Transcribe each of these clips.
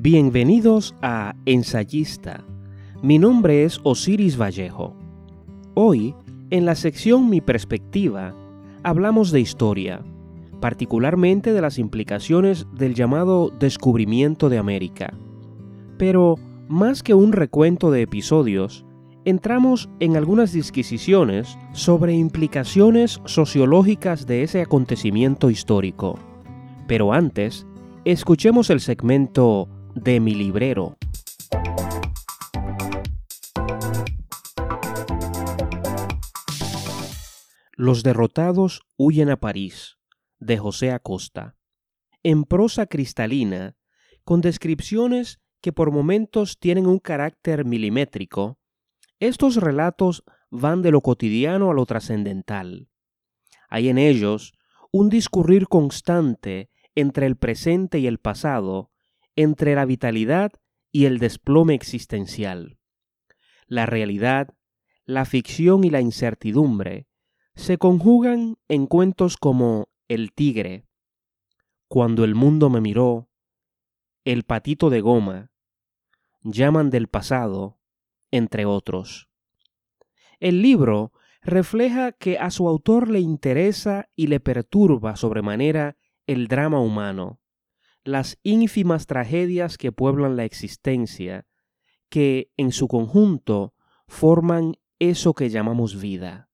Bienvenidos a Ensayista. Mi nombre es Osiris Vallejo. Hoy, en la sección Mi Perspectiva, hablamos de historia, particularmente de las implicaciones del llamado descubrimiento de América. Pero, más que un recuento de episodios, entramos en algunas disquisiciones sobre implicaciones sociológicas de ese acontecimiento histórico. Pero antes, escuchemos el segmento de mi librero. Los derrotados huyen a París, de José Acosta. En prosa cristalina, con descripciones que por momentos tienen un carácter milimétrico, estos relatos van de lo cotidiano a lo trascendental. Hay en ellos un discurrir constante entre el presente y el pasado, entre la vitalidad y el desplome existencial. La realidad, la ficción y la incertidumbre se conjugan en cuentos como El tigre, Cuando el mundo me miró, El patito de goma, Llaman del pasado, entre otros. El libro refleja que a su autor le interesa y le perturba sobremanera el drama humano, las ínfimas tragedias que pueblan la existencia, que en su conjunto forman eso que llamamos vida.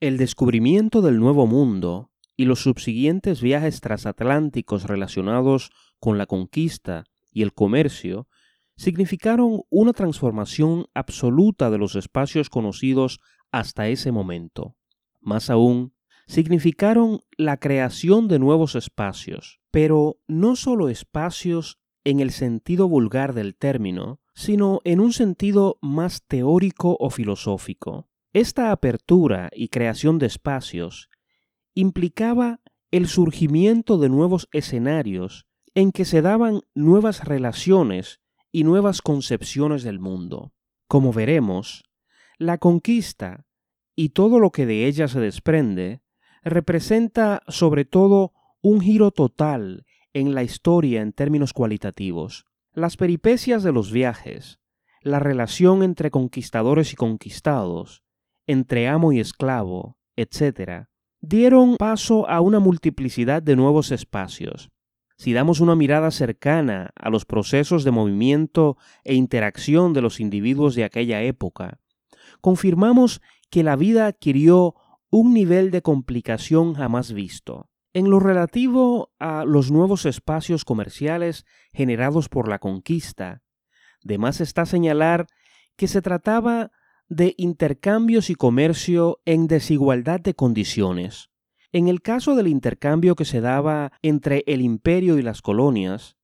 El descubrimiento del Nuevo Mundo y los subsiguientes viajes transatlánticos relacionados con la conquista y el comercio significaron una transformación absoluta de los espacios conocidos hasta ese momento. Más aún, significaron la creación de nuevos espacios, pero no solo espacios en el sentido vulgar del término, sino en un sentido más teórico o filosófico. Esta apertura y creación de espacios implicaba el surgimiento de nuevos escenarios en que se daban nuevas relaciones y nuevas concepciones del mundo. Como veremos, la conquista y todo lo que de ella se desprende representa sobre todo un giro total en la historia en términos cualitativos. Las peripecias de los viajes, la relación entre conquistadores y conquistados, entre amo y esclavo, etc., dieron paso a una multiplicidad de nuevos espacios, si damos una mirada cercana a los procesos de movimiento e interacción de los individuos de aquella época, confirmamos que la vida adquirió un nivel de complicación jamás visto. En lo relativo a los nuevos espacios comerciales generados por la conquista, de más está señalar que se trataba de intercambios y comercio en desigualdad de condiciones. En el caso del intercambio que se daba entre el imperio y las colonias,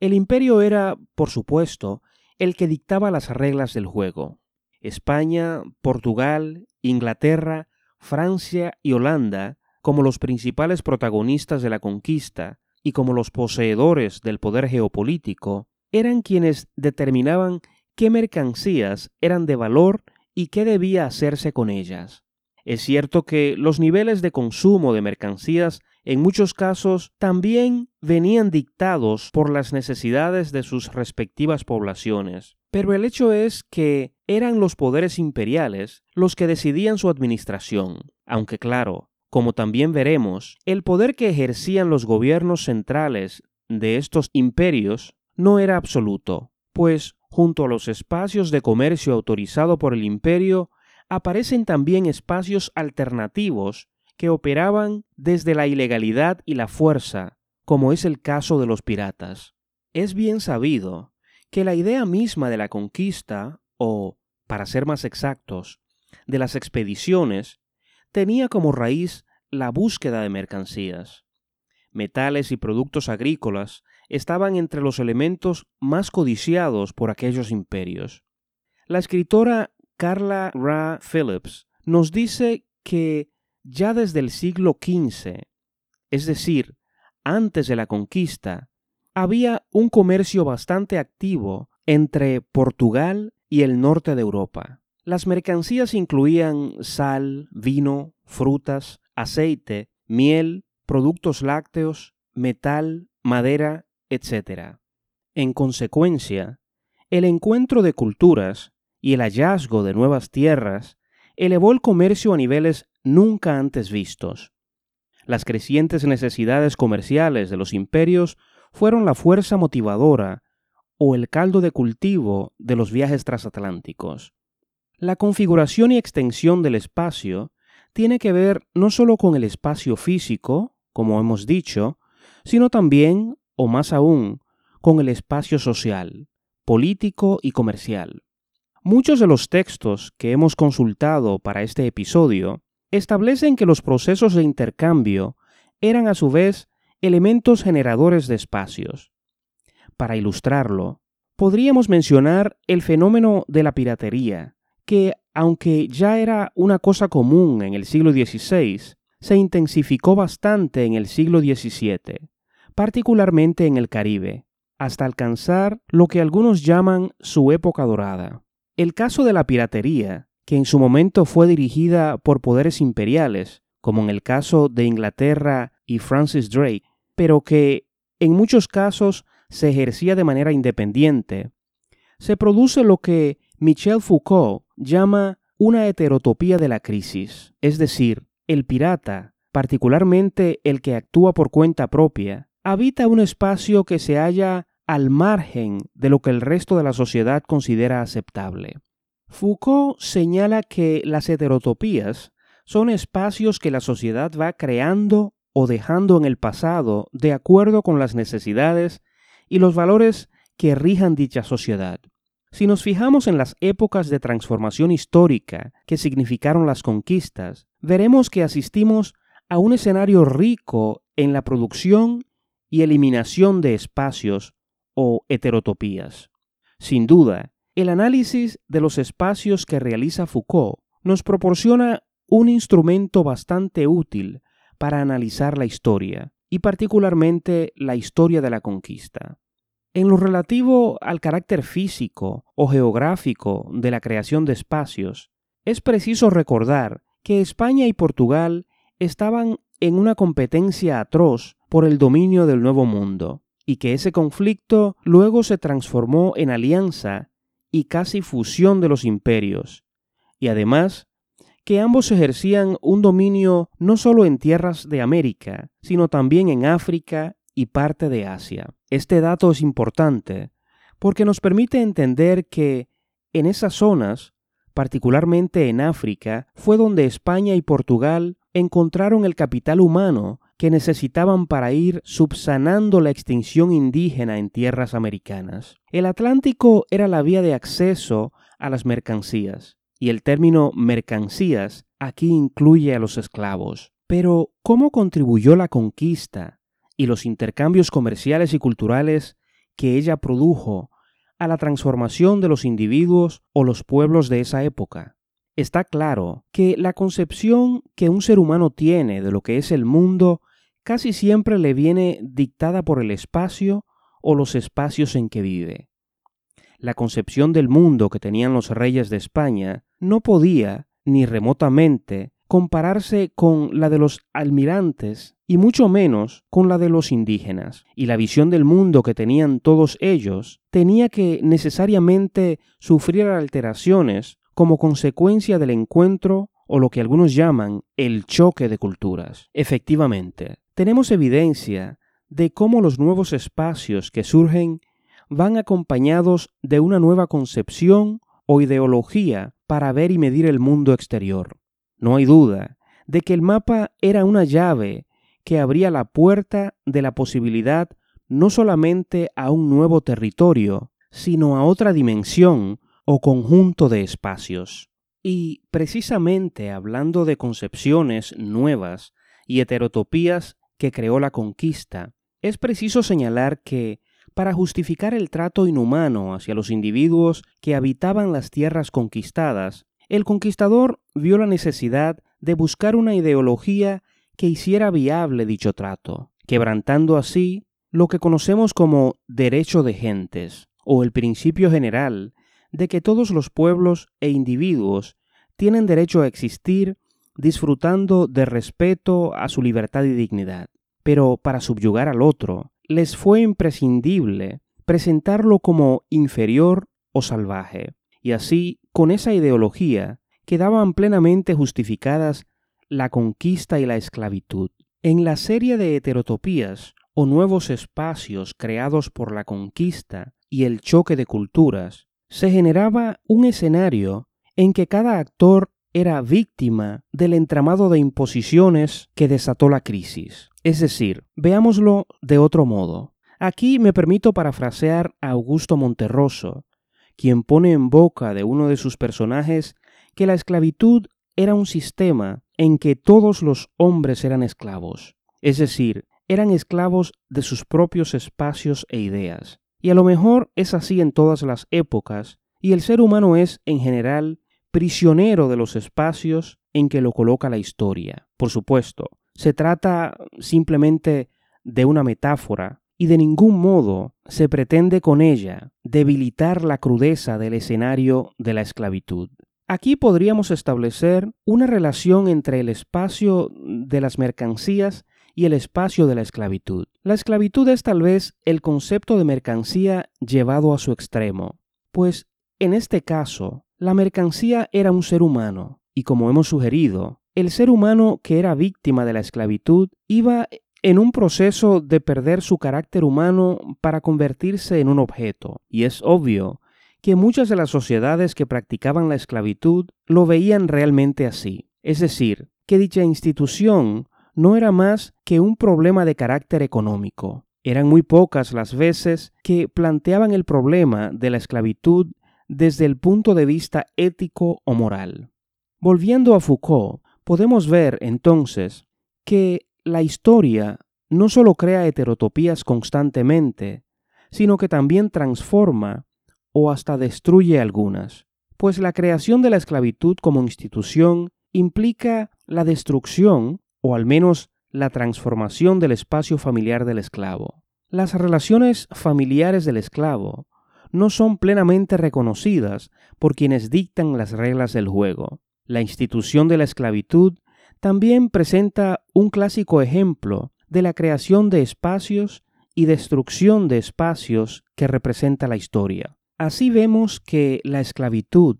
el imperio era, por supuesto, el que dictaba las reglas del juego. España, Portugal, Inglaterra, Francia y Holanda, como los principales protagonistas de la conquista y como los poseedores del poder geopolítico, eran quienes determinaban qué mercancías eran de valor y qué debía hacerse con ellas. Es cierto que los niveles de consumo de mercancías en muchos casos también venían dictados por las necesidades de sus respectivas poblaciones. Pero el hecho es que eran los poderes imperiales los que decidían su administración, aunque claro, como también veremos, el poder que ejercían los gobiernos centrales de estos imperios no era absoluto, pues junto a los espacios de comercio autorizado por el imperio aparecen también espacios alternativos que operaban desde la ilegalidad y la fuerza, como es el caso de los piratas. Es bien sabido que la idea misma de la conquista, o, para ser más exactos, de las expediciones, tenía como raíz la búsqueda de mercancías. Metales y productos agrícolas estaban entre los elementos más codiciados por aquellos imperios. La escritora Carla Ra Phillips nos dice que ya desde el siglo XV, es decir, antes de la conquista, había un comercio bastante activo entre Portugal y el norte de Europa. Las mercancías incluían sal, vino, frutas, aceite, miel, productos lácteos, metal, madera, etc. En consecuencia, el encuentro de culturas y el hallazgo de nuevas tierras elevó el comercio a niveles nunca antes vistos. Las crecientes necesidades comerciales de los imperios fueron la fuerza motivadora o el caldo de cultivo de los viajes transatlánticos. La configuración y extensión del espacio tiene que ver no solo con el espacio físico, como hemos dicho, sino también, o más aún, con el espacio social, político y comercial. Muchos de los textos que hemos consultado para este episodio establecen que los procesos de intercambio eran a su vez elementos generadores de espacios. Para ilustrarlo, podríamos mencionar el fenómeno de la piratería, que, aunque ya era una cosa común en el siglo XVI, se intensificó bastante en el siglo XVII, particularmente en el Caribe, hasta alcanzar lo que algunos llaman su época dorada. El caso de la piratería, que en su momento fue dirigida por poderes imperiales, como en el caso de Inglaterra y Francis Drake, pero que en muchos casos se ejercía de manera independiente, se produce lo que Michel Foucault llama una heterotopía de la crisis, es decir, el pirata, particularmente el que actúa por cuenta propia, habita un espacio que se halla al margen de lo que el resto de la sociedad considera aceptable. Foucault señala que las heterotopías son espacios que la sociedad va creando o dejando en el pasado de acuerdo con las necesidades y los valores que rijan dicha sociedad. Si nos fijamos en las épocas de transformación histórica que significaron las conquistas, veremos que asistimos a un escenario rico en la producción y eliminación de espacios o heterotopías. Sin duda, el análisis de los espacios que realiza Foucault nos proporciona un instrumento bastante útil para analizar la historia, y particularmente la historia de la conquista. En lo relativo al carácter físico o geográfico de la creación de espacios, es preciso recordar que España y Portugal estaban en una competencia atroz por el dominio del Nuevo Mundo, y que ese conflicto luego se transformó en alianza y casi fusión de los imperios, y además que ambos ejercían un dominio no solo en tierras de América, sino también en África y parte de Asia. Este dato es importante porque nos permite entender que en esas zonas, particularmente en África, fue donde España y Portugal encontraron el capital humano que necesitaban para ir subsanando la extinción indígena en tierras americanas. El Atlántico era la vía de acceso a las mercancías, y el término mercancías aquí incluye a los esclavos. Pero, ¿cómo contribuyó la conquista y los intercambios comerciales y culturales que ella produjo a la transformación de los individuos o los pueblos de esa época? Está claro que la concepción que un ser humano tiene de lo que es el mundo casi siempre le viene dictada por el espacio o los espacios en que vive. La concepción del mundo que tenían los reyes de España no podía, ni remotamente, compararse con la de los almirantes y mucho menos con la de los indígenas, y la visión del mundo que tenían todos ellos tenía que necesariamente sufrir alteraciones como consecuencia del encuentro o lo que algunos llaman el choque de culturas. Efectivamente, tenemos evidencia de cómo los nuevos espacios que surgen van acompañados de una nueva concepción o ideología para ver y medir el mundo exterior. No hay duda de que el mapa era una llave que abría la puerta de la posibilidad no solamente a un nuevo territorio, sino a otra dimensión o conjunto de espacios. Y precisamente hablando de concepciones nuevas y heterotopías que creó la conquista, es preciso señalar que para justificar el trato inhumano hacia los individuos que habitaban las tierras conquistadas, el conquistador vio la necesidad de buscar una ideología que hiciera viable dicho trato, quebrantando así lo que conocemos como derecho de gentes, o el principio general de que todos los pueblos e individuos tienen derecho a existir disfrutando de respeto a su libertad y dignidad. Pero para subyugar al otro, les fue imprescindible presentarlo como inferior o salvaje. Y así, con esa ideología, quedaban plenamente justificadas la conquista y la esclavitud. En la serie de heterotopías o nuevos espacios creados por la conquista y el choque de culturas, se generaba un escenario en que cada actor era víctima del entramado de imposiciones que desató la crisis. Es decir, veámoslo de otro modo. Aquí me permito parafrasear a Augusto Monterroso, quien pone en boca de uno de sus personajes que la esclavitud era un sistema en que todos los hombres eran esclavos, es decir, eran esclavos de sus propios espacios e ideas. Y a lo mejor es así en todas las épocas, y el ser humano es, en general, prisionero de los espacios en que lo coloca la historia. Por supuesto, se trata simplemente de una metáfora, y de ningún modo se pretende con ella debilitar la crudeza del escenario de la esclavitud. Aquí podríamos establecer una relación entre el espacio de las mercancías y el espacio de la esclavitud. La esclavitud es tal vez el concepto de mercancía llevado a su extremo, pues en este caso la mercancía era un ser humano, y como hemos sugerido, el ser humano que era víctima de la esclavitud iba en un proceso de perder su carácter humano para convertirse en un objeto, y es obvio que muchas de las sociedades que practicaban la esclavitud lo veían realmente así, es decir, que dicha institución no era más que un problema de carácter económico. Eran muy pocas las veces que planteaban el problema de la esclavitud desde el punto de vista ético o moral. Volviendo a Foucault, podemos ver entonces que la historia no solo crea heterotopías constantemente, sino que también transforma o hasta destruye algunas, pues la creación de la esclavitud como institución implica la destrucción o al menos la transformación del espacio familiar del esclavo. Las relaciones familiares del esclavo no son plenamente reconocidas por quienes dictan las reglas del juego. La institución de la esclavitud también presenta un clásico ejemplo de la creación de espacios y destrucción de espacios que representa la historia. Así vemos que la esclavitud,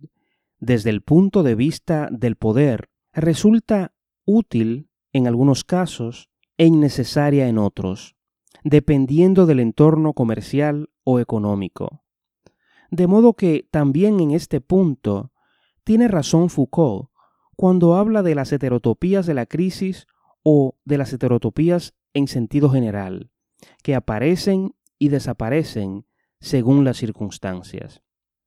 desde el punto de vista del poder, resulta útil en algunos casos e innecesaria en otros, dependiendo del entorno comercial o económico. De modo que también en este punto tiene razón Foucault cuando habla de las heterotopías de la crisis o de las heterotopías en sentido general, que aparecen y desaparecen según las circunstancias.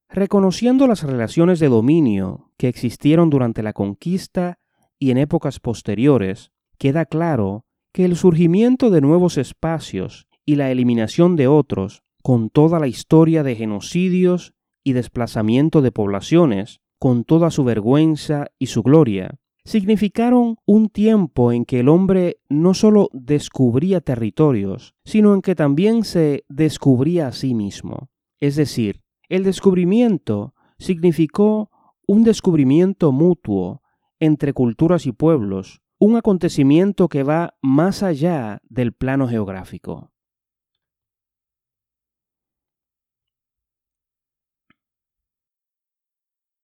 Reconociendo las relaciones de dominio que existieron durante la conquista y en épocas posteriores, queda claro que el surgimiento de nuevos espacios y la eliminación de otros, con toda la historia de genocidios y desplazamiento de poblaciones, con toda su vergüenza y su gloria, significaron un tiempo en que el hombre no sólo descubría territorios, sino en que también se descubría a sí mismo. Es decir, el descubrimiento significó un descubrimiento mutuo entre culturas y pueblos, un acontecimiento que va más allá del plano geográfico.